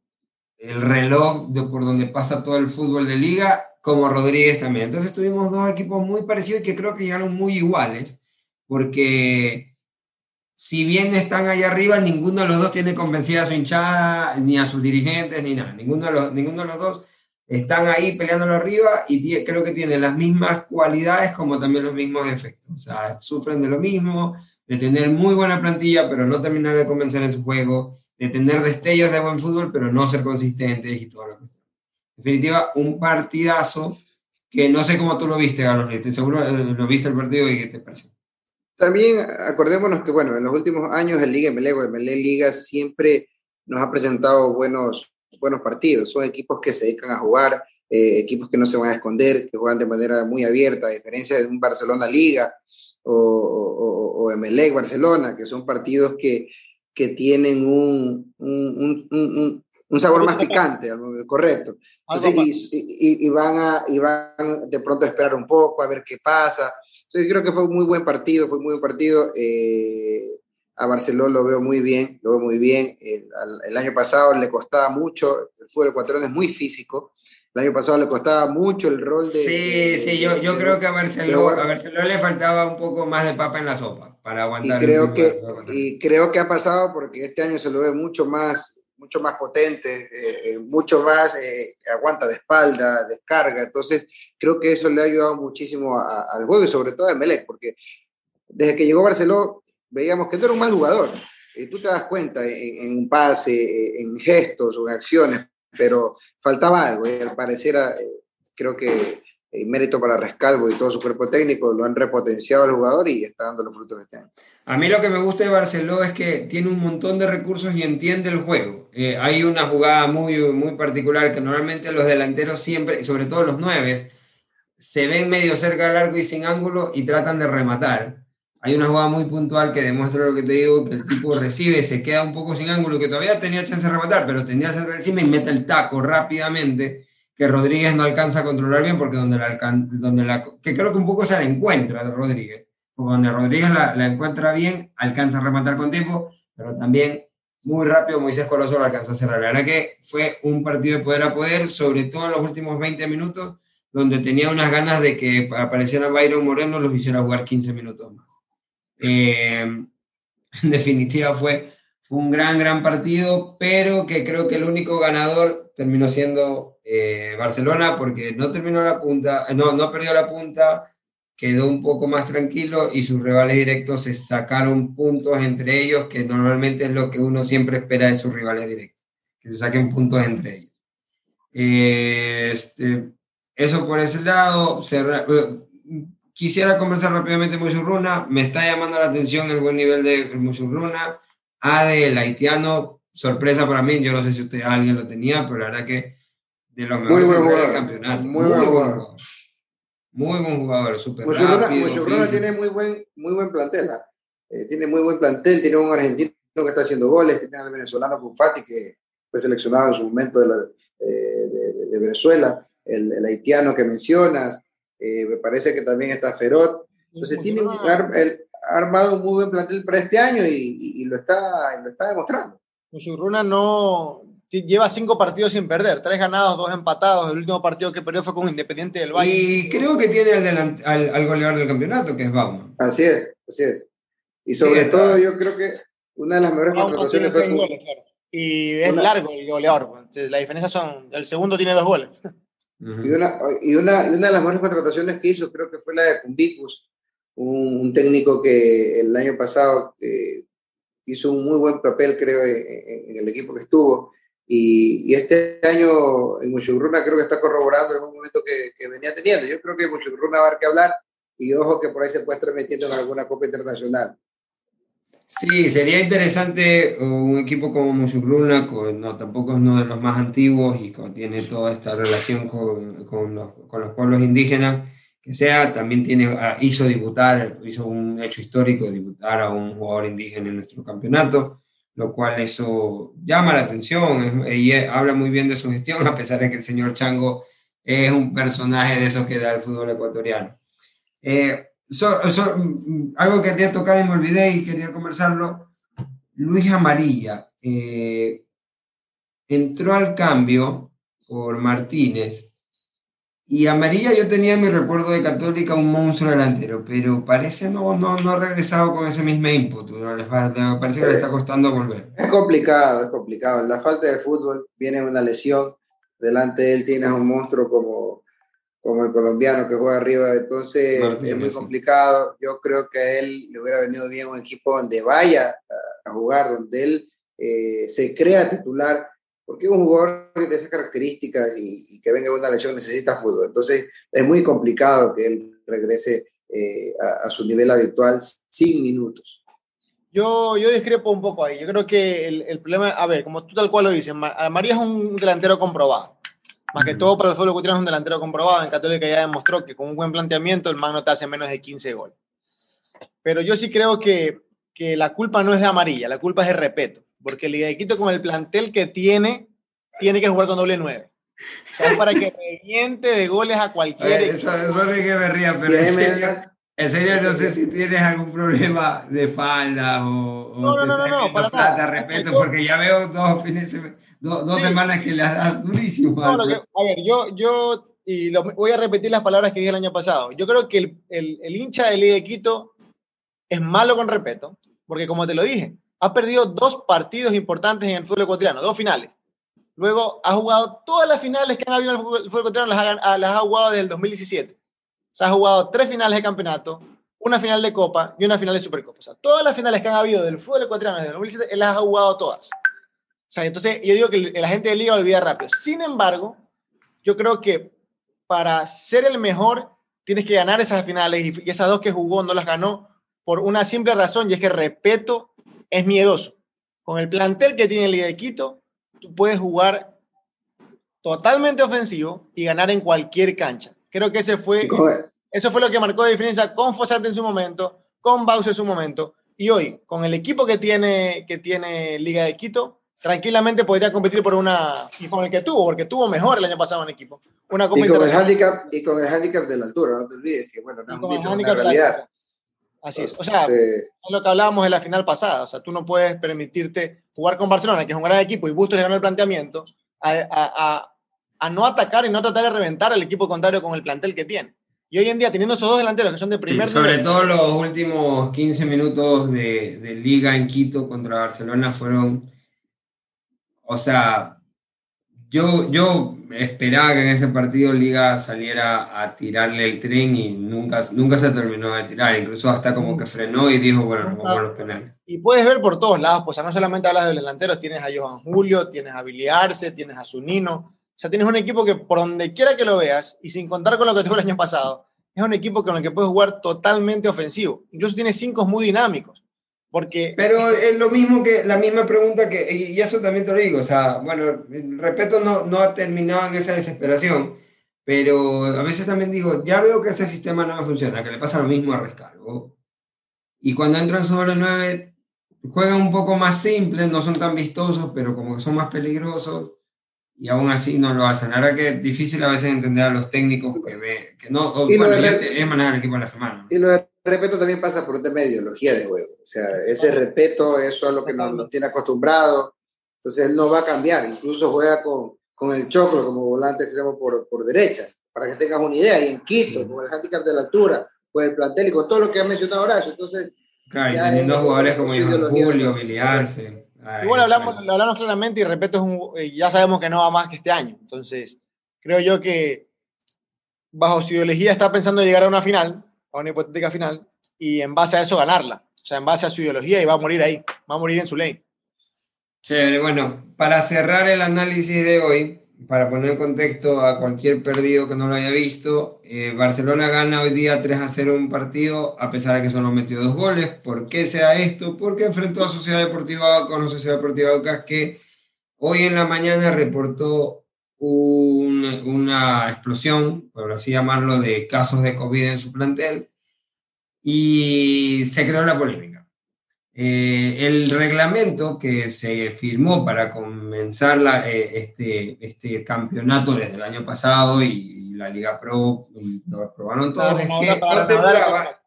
el reloj de por donde pasa todo el fútbol de Liga, como Rodríguez también. Entonces tuvimos dos equipos muy parecidos que creo que llegaron muy iguales, porque si bien están ahí arriba, ninguno de los dos tiene convencida a su hinchada, ni a sus dirigentes, ni nada. Ninguno de los, ninguno de los dos están ahí peleándolo arriba y creo que tienen las mismas cualidades como también los mismos defectos. O sea, sufren de lo mismo, de tener muy buena plantilla, pero no terminar de convencer en su juego, de tener destellos de buen fútbol, pero no ser consistentes y todo lo que En definitiva, un partidazo que no sé cómo tú lo viste, Carlos, estoy seguro eh, lo viste el partido y qué te pareció.
También acordémonos que, bueno, en los últimos años el Liga MLE o MLE Liga siempre nos ha presentado buenos, buenos partidos. Son equipos que se dedican a jugar, eh, equipos que no se van a esconder, que juegan de manera muy abierta, a diferencia de un Barcelona Liga o, o, o MLE Barcelona, que son partidos que, que tienen un, un, un, un sabor más picante, correcto. Entonces, y, y, y, van a, y van de pronto a esperar un poco, a ver qué pasa. Entonces creo que fue un muy buen partido, fue un muy buen partido. Eh, a Barcelona lo veo muy bien, lo veo muy bien. El, el, año pasado le costaba mucho, el fútbol ecuatoriano es muy físico. El año pasado le costaba mucho el rol de...
Sí, sí, yo, yo creo que a Barcelona, a Barcelona le faltaba un poco más de papa en la sopa para aguantar.
Y creo, que, y creo que ha pasado porque este año se lo ve mucho más, mucho más potente, eh, eh, mucho más eh, aguanta de espalda, descarga. Entonces, creo que eso le ha ayudado muchísimo al juego y sobre todo a Melec, porque desde que llegó Barcelona veíamos que no era un mal jugador. Y tú te das cuenta en, un pase, en gestos o en acciones, pero faltaba algo y al parecer eh, creo que el mérito para Rescalvo y todo su cuerpo técnico lo han repotenciado al jugador y está dando los frutos este año.
A mí lo que me gusta de Barcelona es que tiene un montón de recursos y entiende el juego. Eh, hay una jugada muy, muy particular que normalmente los delanteros siempre, sobre todo los nueves, se ven medio cerca del arco y sin ángulo y tratan de rematar hay una jugada muy puntual que demuestra lo que te digo, que el tipo recibe, se queda un poco sin ángulo, que todavía tenía chance de rematar, pero tenía que encima y mete el taco rápidamente, que Rodríguez no alcanza a controlar bien, porque donde la, donde la que creo que un poco se la encuentra de Rodríguez, porque donde Rodríguez la, la encuentra bien, alcanza a rematar con tiempo, pero también muy rápido Moisés Coloso lo alcanzó a cerrar. La verdad que fue un partido de poder a poder, sobre todo en los últimos 20 minutos, donde tenía unas ganas de que apareciera Byron Moreno, los hiciera jugar 15 minutos más. Eh, [laughs] en definitiva fue, un gran, gran partido, pero que creo que el único ganador terminó siendo eh, Barcelona porque no terminó la punta, no, no perdió la punta, quedó un poco más tranquilo y sus rivales directos se sacaron puntos entre ellos, que normalmente es lo que uno siempre espera de sus rivales directos, que se saquen puntos entre ellos. Eh, este, eso por ese lado, Quisiera conversar rápidamente Musurruna. Me está llamando la atención el buen nivel de Musurruna. Ade, el haitiano, sorpresa para mí. Yo no sé si usted alguien lo tenía, pero la verdad que de los mejores del campeonato.
Muy, buen jugador.
Muy buen jugador, súper rápido.
Tiene muy buen, muy buen plantel. ¿ah? Eh, tiene muy buen plantel. Tiene un argentino que está haciendo goles. Tiene al venezolano Cufati, que fue seleccionado en su momento de, eh, de, Venezuela. El, el haitiano que mencionas. Eh, me parece que también está Ferot. Entonces tiene ha armado un muy buen plantel para este año y, lo, está, lo está demostrando.
Musurruna no lleva cinco partidos sin perder, tres ganados, dos empatados. El último partido que perdió fue con Independiente del Valle.
Y creo que tiene al, al, goleador del campeonato, que es Bauman.
Así es, así es. Y sobre todo, yo creo que una de las mejores contrataciones fue.
Y es largo el goleador. La diferencia son: el segundo tiene dos goles. [laughs]
y, una, y, una, una, de las mejores contrataciones que hizo creo que fue la de Cumbicus, un, técnico que el año pasado eh, hizo un muy buen papel, creo, en, el equipo que estuvo. Y, y este año en Muchugruna creo que está corroborando el buen momento que, venía teniendo. Yo creo que Muchugruna va a haber hablar y ojo que por ahí se puede estar metiendo en alguna Copa Internacional.
Sí, sería interesante un equipo como Musugruna, no, tampoco es uno de los más antiguos y tiene toda esta relación con, con, los, con, los, pueblos indígenas, que sea, también tiene, ah, hizo debutar, hizo un hecho histórico, debutar a un jugador indígena en nuestro campeonato, lo cual eso llama la atención y habla muy bien de su gestión, [laughs] a pesar de que el señor Chango es un personaje de esos que da el fútbol ecuatoriano. Eh, Mm, algo que quería tocar y me olvidé y quería conversarlo. Luis Amarilla eh, entró al cambio por Martínez. Y Amarilla yo tenía mi recuerdo de Católica un monstruo delantero, pero parece no, no, no ha regresado con ese mismo ímpetu. ¿no? parece que le está costando volver.
Es complicado, es complicado. La falta de fútbol viene una lesión. Delante de él tienes un monstruo como como el colombiano que juega arriba, entonces es muy complicado. Yo creo que a él le hubiera venido bien un equipo donde vaya a, jugar, donde él eh, se crea titular, porque un jugador de esas características y, que venga una lesión necesita fútbol. Entonces es muy complicado que él regrese eh, a, su nivel habitual sin minutos.
Yo, yo discrepo un poco ahí. Yo creo que el, el problema, a ver, como tú tal cual lo dices, María es un delantero comprobado más que todo para el fútbol ecuatoriano es un delantero comprobado. En Católica ya demostró que con un buen planteamiento el Magno te hace menos de 15 goles. Pero yo sí creo que, que la culpa no es de amarilla, la culpa es de respeto. Porque el Liga de Quito con el plantel que tiene, tiene que jugar con doble 9. O sea, es para que reviente de goles a cualquiera.
Eso, es que me ría, pero En serio, no sé si tienes algún problema de falda o,
no, no, no, no, para plata,
respeto, porque ya veo dos, fines, dos, semanas que le das durísimo.
a ver, yo, yo y lo, voy a repetir las palabras que dije el año pasado. Yo creo que el, el, el hincha de Liga de Quito es malo con respeto, porque como te lo dije, ha perdido dos partidos importantes en el fútbol ecuatoriano, dos finales. Luego ha jugado todas las finales que han habido en el fútbol, ecuatoriano, las ha, las ha jugado desde el 2017 se ha jugado tres finales de campeonato, una final de Copa y una final de Supercopa. O sea, todas las finales que han habido del fútbol ecuatoriano desde el 2007, él las ha jugado todas. Sea, entonces yo digo que la gente de Liga olvida rápido. Sin embargo, yo creo que para ser el mejor tienes que ganar esas finales y esas dos que jugó no las ganó por una simple razón y es que respeto es miedoso. Con el plantel que tiene Liga de Quito, tú puedes jugar totalmente ofensivo y ganar en cualquier cancha. Creo que ese fue, eso fue lo que marcó la diferencia con Fossati en su momento, con Bausa en su momento. Y hoy, con el equipo que tiene, que tiene Liga de Quito, tranquilamente podría competir por una. Y con el que tuvo, porque tuvo mejor el año pasado en equipo. Una
y, con el handicap, y con el handicap de la altura, no te olvides que, bueno, no es una realidad.
Así es. O sea, este es lo que hablábamos en la final pasada. O sea, tú no puedes permitirte jugar con Barcelona, que es un gran equipo, y Bustos le ganó el planteamiento, a, a, a no atacar y no tratar de reventar al equipo contrario con el plantel que tiene. Y hoy en día, teniendo esos dos delanteros que son de primer
Sobre todo los últimos 15 minutos de, de, liga en Quito contra Barcelona fueron. O sea, yo, yo esperaba que en ese partido Liga saliera a tirarle el tren y nunca, nunca se terminó de tirar. Incluso hasta como que frenó y dijo, bueno, nos vamos a los penales.
Y puedes ver por todos lados, pues no solamente hablas de delanteros, tienes a Johan Julio, tienes a Biliarse, tienes a Zunino o sea, tienes un equipo que por donde quiera que lo veas, y sin contar con lo que tuvo el año pasado, es un equipo con el que puedes jugar totalmente ofensivo. Incluso tiene cinco muy dinámicos. Porque...
Pero es lo mismo que la misma pregunta que, y eso también te lo digo, o sea, bueno, respeto no, no ha terminado en esa desesperación, pero a veces también digo, ya veo que ese sistema no me funciona, que le pasa lo mismo a Rescalvo. Y cuando entran sobre nueve, juegan un poco más simples, no son tan vistosos, pero como que son más peligrosos y aún así no lo hacen. Ahora que es difícil a veces entender a los técnicos que, ve, que no, o, bueno, es manejar el equipo en la semana.
Y lo de respeto también pasa por un tema de ideología de juego. O sea, ese respeto, eso es lo que nos, nos tiene acostumbrado. Entonces él no va a cambiar. Incluso juega con, con el Choclo como volante extremo por, por derecha, para que tengas una idea. Y en Quito, con el handicap de la altura, con el plantel y con todo lo que ha mencionado Horacio. Entonces,
claro, y teniendo jugadores como Julio, Biliarse.
Igual hablamos, lo hablamos claramente y respeto es un, eh, ya sabemos que no va más que este año. Entonces, creo yo que bajo su ideología está pensando llegar a una final, a una hipotética final, y en base a eso ganarla. O sea, en base a su ideología y va a morir ahí, va a morir en su ley.
Chévere, bueno, para cerrar el análisis de hoy, para poner contexto a cualquier perdido que no lo haya visto, eh, Barcelona gana hoy día 3 a 0 un partido, a pesar de que solo metió dos goles. ¿Por qué sea esto? Porque enfrentó a Sociedad Deportiva con Sociedad Deportiva que hoy en la mañana reportó una explosión, por así llamarlo, de casos de COVID en su plantel y se creó la polémica. Eh, el reglamento que se firmó para comenzar la, eh, este, este campeonato desde el año pasado y, la Liga Pro, y lo aprobaron todos, es que contemplaba,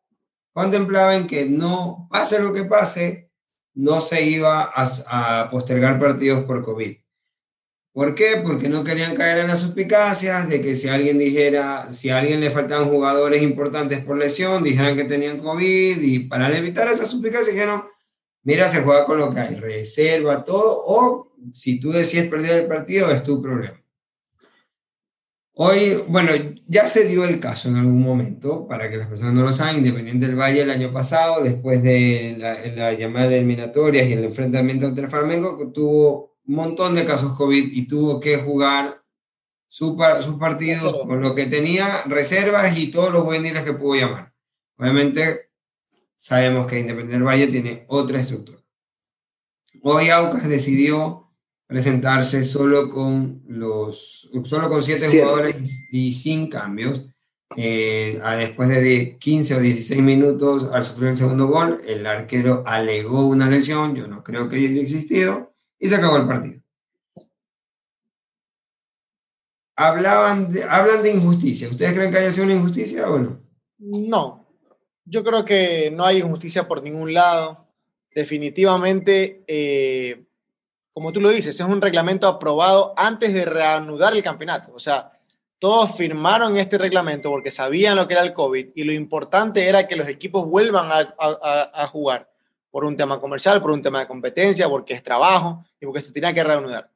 contemplaba en que no pase lo que pase, no se iba a, a postergar partidos por COVID. ¿Por qué? Porque no querían caer en las suspicacias de que si alguien dijera, si a alguien le faltaban jugadores importantes por lesión, dijeran que tenían COVID y para evitar esas suspicacias dijeron, mira, se juega con lo que hay, reserva, todo, o si tú decides perder el partido, es tu problema. Hoy, bueno, ya se dio el caso en algún momento, para que las personas no lo saben, Independiente del Valle el año pasado, después de la, la llamada de eliminatorias y el enfrentamiento entre el Flamengo, tuvo un montón de casos COVID y tuvo que jugar sus partidos con lo que tenía, reservas y todos los juveniles que pudo llamar. Obviamente sabemos que Independiente del Valle tiene otra estructura. Hoy Aucas decidió presentarse solo con los solo con siete, jugadores y sin cambios. Eh, después de 15 o 16 minutos al sufrir el segundo gol, el arquero alegó una lesión, yo no creo que haya existido, y se acabó el partido. Hablaban hablan de injusticia. ¿Ustedes creen que haya sido una injusticia o no?
No, Yo creo que no hay injusticia por ningún lado. Definitivamente, eh, como tú lo dices, es un reglamento aprobado antes de reanudar el campeonato. O sea, todos firmaron este reglamento porque sabían lo que era el COVID y lo importante era que los equipos vuelvan a, jugar por un tema comercial, por un tema de competencia, porque es trabajo y porque se tenía que reanudar.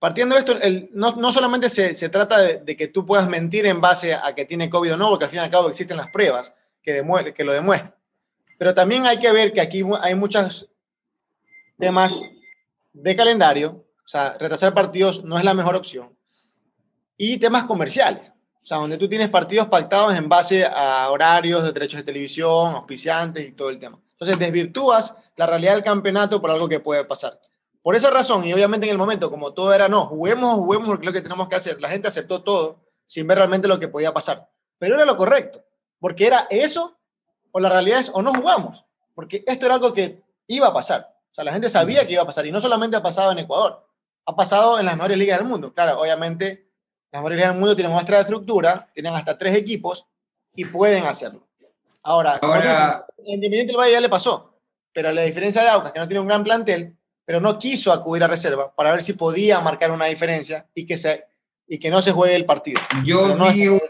Partiendo de esto, no, solamente se, trata de, que tú puedas mentir en base a que tiene COVID o no, porque al fin y al cabo existen las pruebas que, que lo demuestran, pero también hay que ver que aquí hay muchos temas de calendario, o sea, retrasar partidos no es la mejor opción y temas comerciales. O sea, donde tú tienes partidos pactados en base a horarios de derechos de televisión, auspiciantes y todo el tema. Entonces, desvirtúas la realidad del campeonato por algo que puede pasar. Por esa razón, y obviamente en el momento, como todo era no, juguemos, juguemos lo que tenemos que hacer, la gente aceptó todo sin ver realmente lo que podía pasar. Pero era lo correcto, porque era eso, o la realidad es, o no jugamos, porque esto era algo que iba a pasar. O sea, la gente sabía que iba a pasar, y no solamente ha pasado en Ecuador, ha pasado en las mejores ligas del mundo. Claro, obviamente la mayoría del mundo tienen muestra de estructura, tienen hasta tres equipos y pueden hacerlo. Ahora, Ahora... Independiente del Valle ya le pasó, pero la diferencia de Aucas, que no tiene un gran plantel, pero no quiso acudir a reserva para ver si podía marcar una diferencia y que, se, y que no se juegue el partido.
Yo vi un,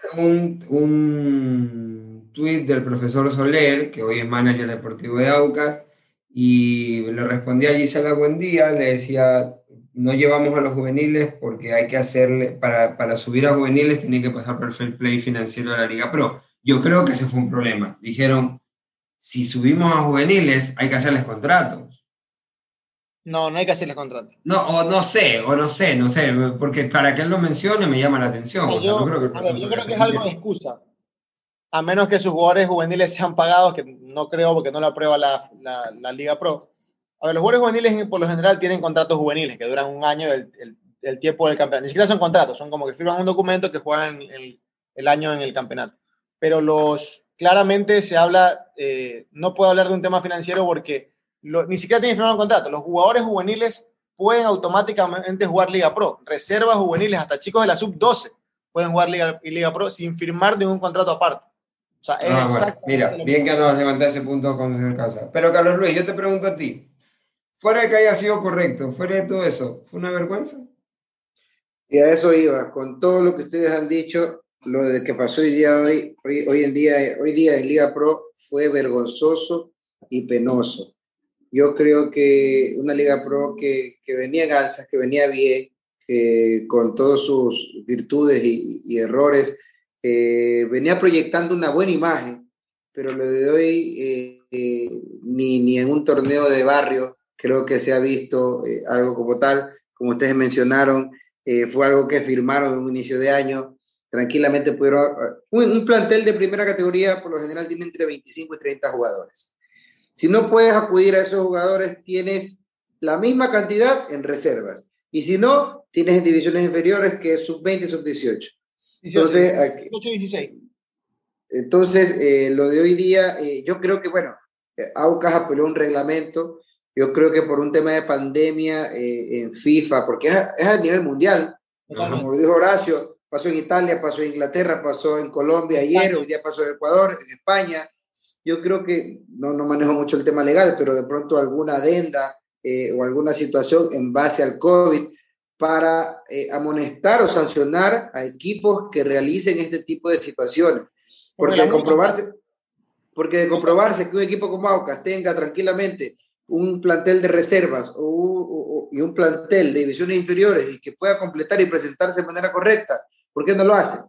un, tuit del profesor Soler, que hoy es manager deportivo de Aucas, y le respondí a Gisela Buen Día, le decía, no llevamos a los juveniles porque hay que hacerle, para, para subir a juveniles tiene que pasar por el fair play financiero de la Liga Pro. Yo creo que ese fue un problema. Dijeron, si subimos a juveniles hay que hacerles contratos.
No, no hay que hacerles contratos.
No, o no sé, o no sé, no sé, porque para que él lo mencione me llama la atención.
yo, creo que, es algo de excusa. A menos que sus jugadores juveniles sean pagados, que no creo porque no lo aprueba la, la, la Liga Pro a ver, los jugadores juveniles por lo general tienen contratos juveniles que duran un año el, tiempo del campeonato. Ni siquiera son contratos, son como que firman un documento que juegan el, año en el campeonato. Pero los, claramente se habla, eh, no puedo hablar de un tema financiero porque ni siquiera tienen firmado un contrato. Los jugadores juveniles pueden automáticamente jugar Liga Pro. Reservas juveniles, hasta chicos de la sub-12 pueden jugar Liga, Liga Pro sin firmar ningún contrato aparte.
O sea, es ah, Mira, bien que nos levanta ese punto con el causa. Pero Carlos Luis, yo te pregunto a ti, fuera de que haya sido correcto, fuera de todo eso, ¿fue una vergüenza?
Y a eso iba, con todo lo que ustedes han dicho, lo de que pasó hoy día, hoy, hoy, en día, hoy día en Liga Pro fue vergonzoso y penoso. Yo creo que una Liga Pro que, que venía en alzas, que venía bien, con todas sus virtudes y, errores, eh, venía proyectando una buena imagen, pero lo de hoy, eh, eh, ni, ni en un torneo de barrio, creo que se ha visto algo como tal, como ustedes mencionaron, fue algo que firmaron en un inicio de año, tranquilamente pudieron, un, plantel de primera categoría por lo general tiene entre 25 y 30 jugadores. Si no puedes acudir a esos jugadores, tienes la misma cantidad en reservas. Y si no, tienes en divisiones inferiores que es sub-20 y sub-18. Entonces, 16. Entonces, eh, lo de hoy día, yo creo que, bueno, Aucas apeló un reglamento. Yo creo que por un tema de pandemia eh, en FIFA, porque es a, nivel mundial, como dijo Horacio, pasó en Italia, pasó en Inglaterra, pasó en Colombia ayer, hoy día pasó en Ecuador, en España. Yo creo que no, no manejo mucho el tema legal, pero de pronto alguna adenda eh, o alguna situación en base al COVID para eh, amonestar o sancionar a equipos que realicen este tipo de situaciones. Porque de comprobarse, porque de comprobarse que un equipo como Aucas tenga tranquilamente un plantel de reservas o, y un plantel de divisiones inferiores y que pueda completar y presentarse de manera correcta, ¿por qué no lo hacen?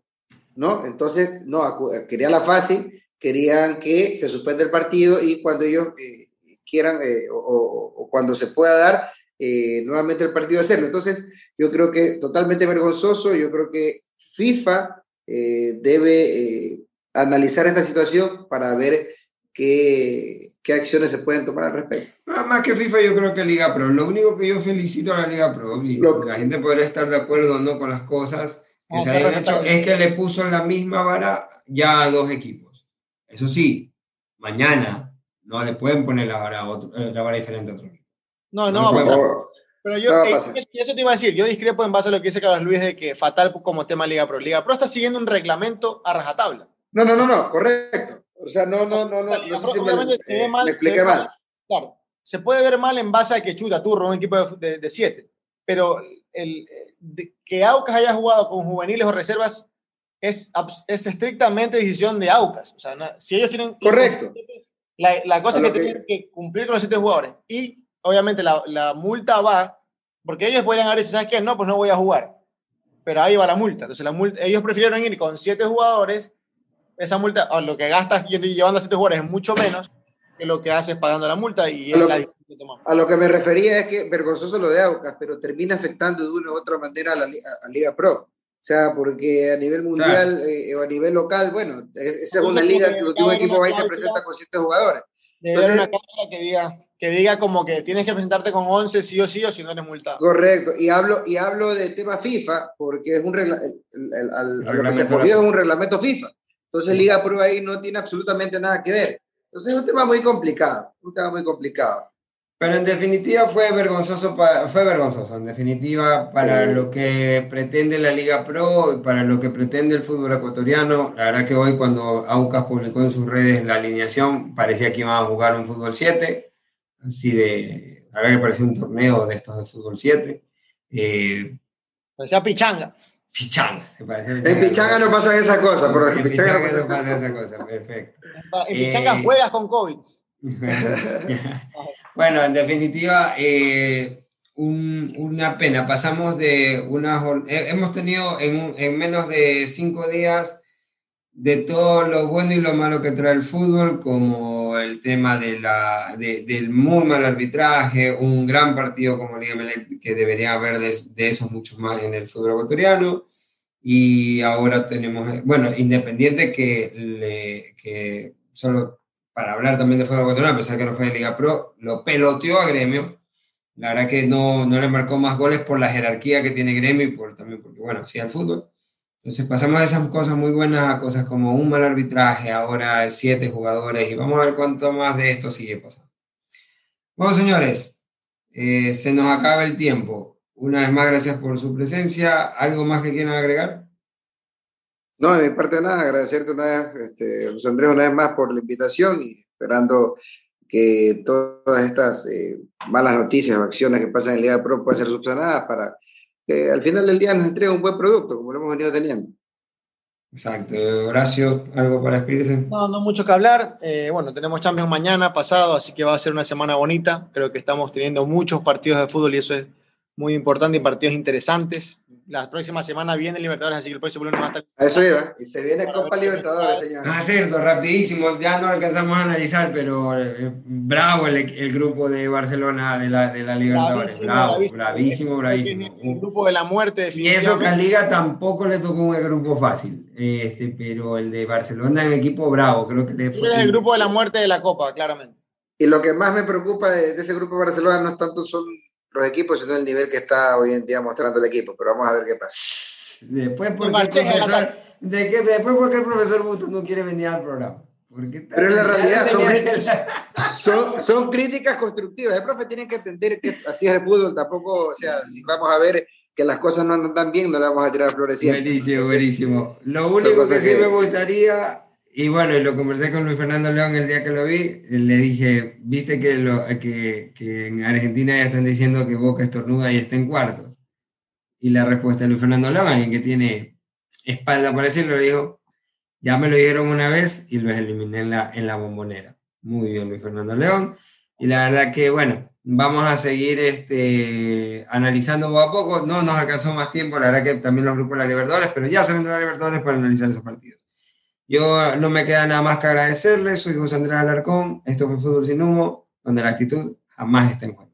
¿No? Entonces, no, quería la fácil, querían que se suspenda el partido y cuando ellos eh, quieran eh, o, cuando se pueda dar eh, nuevamente el partido hacerlo. Entonces, yo creo que totalmente vergonzoso, yo creo que FIFA debe analizar esta situación para ver qué, qué acciones se pueden tomar al respecto.
Más que FIFA, yo creo que Liga Pro. Lo único que yo felicito a la Liga Pro, y la gente podrá estar de acuerdo o no con las cosas que se hayan hecho, es que le puso en la misma vara ya a dos equipos. Eso sí, mañana no le pueden poner la vara, otro, eh, la vara diferente a otro equipo.
No, no, no Pero yo, eh, eso te iba a decir, yo discrepo en base a lo que dice Carlos Luis de que fatal como tema Liga Pro. Liga Pro está siguiendo un reglamento a rajatabla.
No, no, no, no, correcto O sea, no, no, no, no, no sé si me, eh, me expliqué mal.
Claro, se puede ver mal en base a que chuta, turro, un equipo de, de, siete, pero el, que Aucas haya jugado con juveniles o reservas es, es estrictamente decisión de Aucas. O sea, si ellos tienen...
Correcto.
La, la cosa es que, que, tienen que cumplir con los siete jugadores. Y obviamente la, la, multa va, porque ellos podrían haber dicho, ¿sabes qué? No, pues no voy a jugar. Pero ahí va la multa. Entonces la multa, ellos prefirieron ir con siete jugadores. Esa multa, o lo que gastas llevando a siete jugadores es mucho menos que lo que haces pagando la multa y
a,
lo,
la que, a lo que me refería es que vergonzoso lo de Aucas, pero termina afectando de una u otra manera a la a Liga Pro. O sea, porque a nivel mundial claro. eh, o a nivel local, bueno, esa es una liga que un equipo va y se presenta con siete jugadores.
Debe haber una cámara que diga, que diga como que tienes que presentarte con 11 sí o sí o si no eres multado.
Correcto, y hablo, y hablo del tema FIFA, porque es un regla, el, el, el, el lo que se es un reglamento FIFA. Entonces sí. Liga Pro ahí no tiene absolutamente nada que ver. Entonces es un tema muy complicado, un tema muy complicado.
Pero en definitiva fue vergonzoso, para, fue vergonzoso, en definitiva, para eh. lo que pretende la Liga Pro y para lo que pretende el fútbol ecuatoriano. La verdad que hoy cuando Aucas publicó en sus redes la alineación, parecía que iban a jugar un fútbol 7, así de, la verdad que parecía un torneo de estos de fútbol 7. Eh,
parecía pichanga.
Pichanga, se parecía
pichanga. En Pichanga no pasan esas cosas, pero en, Pichanga,
pichanga no pasan esa cosa, perfecto.
En Pichanga eh, juegas con COVID. [laughs]
bueno, en definitiva, eh, un, una pena. Pasamos de unas. Eh, hemos tenido en, en, menos de cinco días de todo lo bueno y lo malo que trae el fútbol, como el tema de la, de, del muy mal arbitraje, un gran partido como Liga Melec, que debería haber de, de muchos más en el fútbol ecuatoriano. Y ahora tenemos, bueno, Independiente que solo para hablar también de fútbol ecuatoriano, a pesar que no fue de Liga Pro, lo peloteó a Gremio. La verdad que no, no le marcó más goles por la jerarquía que tiene Gremio y por, también porque, bueno, hacía el fútbol. Entonces pasamos de esas cosas muy buenas a cosas como un mal arbitraje, ahora siete jugadores, y vamos a ver cuánto más de esto sigue pasando. Bueno, señores, eh, se nos acaba el tiempo. Una vez más, gracias por su presencia. ¿Algo más que quieran agregar?
No, de mi parte nada, agradecerte una vez, este, José Andrés, una vez más por la invitación y esperando que todas estas eh, malas noticias o acciones que pasan en Liga Pro puedan ser subsanadas para que al final del día nos entregue un buen producto, como lo hemos venido teniendo.
Exacto. Horacio, ¿algo para despedirse?
No, no mucho que hablar. Eh, bueno, tenemos Champions mañana, pasado, así que va a ser una semana bonita. Creo que estamos teniendo muchos partidos de fútbol y eso es muy importante y partidos interesantes la próxima semana viene Libertadores, así que el próximo lunes va a estar.
A eso iba, y se viene Copa Libertadores, señor.
Ah, cierto, rapidísimo, ya no alcanzamos a analizar, pero eh, bravo el, el, grupo de Barcelona de la, de la Libertadores, bravísimo, bravo, bravísimo, bravísimo. bravísimo.
El grupo de la muerte.
Y eso que a Liga tampoco le tocó un grupo fácil, este, pero el de Barcelona es un equipo bravo, creo que le
fue. Es el grupo de la muerte de la Copa, claramente.
Y lo que más me preocupa de, de ese grupo de Barcelona no es tanto son los equipos, sino el nivel que está hoy en día mostrando el equipo. Pero vamos a ver qué pasa.
Después, porque el profesor, de que, después porque el profesor Busto no quiere venir al programa. Porque
Pero en la realidad son, [laughs] son, son, críticas constructivas. El profe tiene que entender que así es el fútbol. Tampoco, o sea, si vamos a ver que las cosas no andan tan bien, no le vamos a tirar floreciendo.
Buenísimo, Entonces, buenísimo. Lo único que sí que... me gustaría y bueno, lo conversé con Luis Fernando León el día que lo vi, le dije, viste que, lo, que, que en Argentina ya están diciendo que Boca estornuda y está en cuartos. Y la respuesta de Luis Fernando León, alguien que tiene espalda para decirlo, le dijo, ya me lo dijeron una vez y los eliminé en la, en la bombonera. Muy bien, Luis Fernando León. Y la verdad que, bueno, vamos a seguir este, analizando poco a poco. No nos alcanzó más tiempo, la verdad que también los grupos de la Libertadores, pero ya se vendrán la Libertadores para analizar esos partidos. Yo no me queda nada más que agradecerles. Soy José Andrés Alarcón. Esto fue Fútbol Sin Humo, donde la actitud jamás está en juego.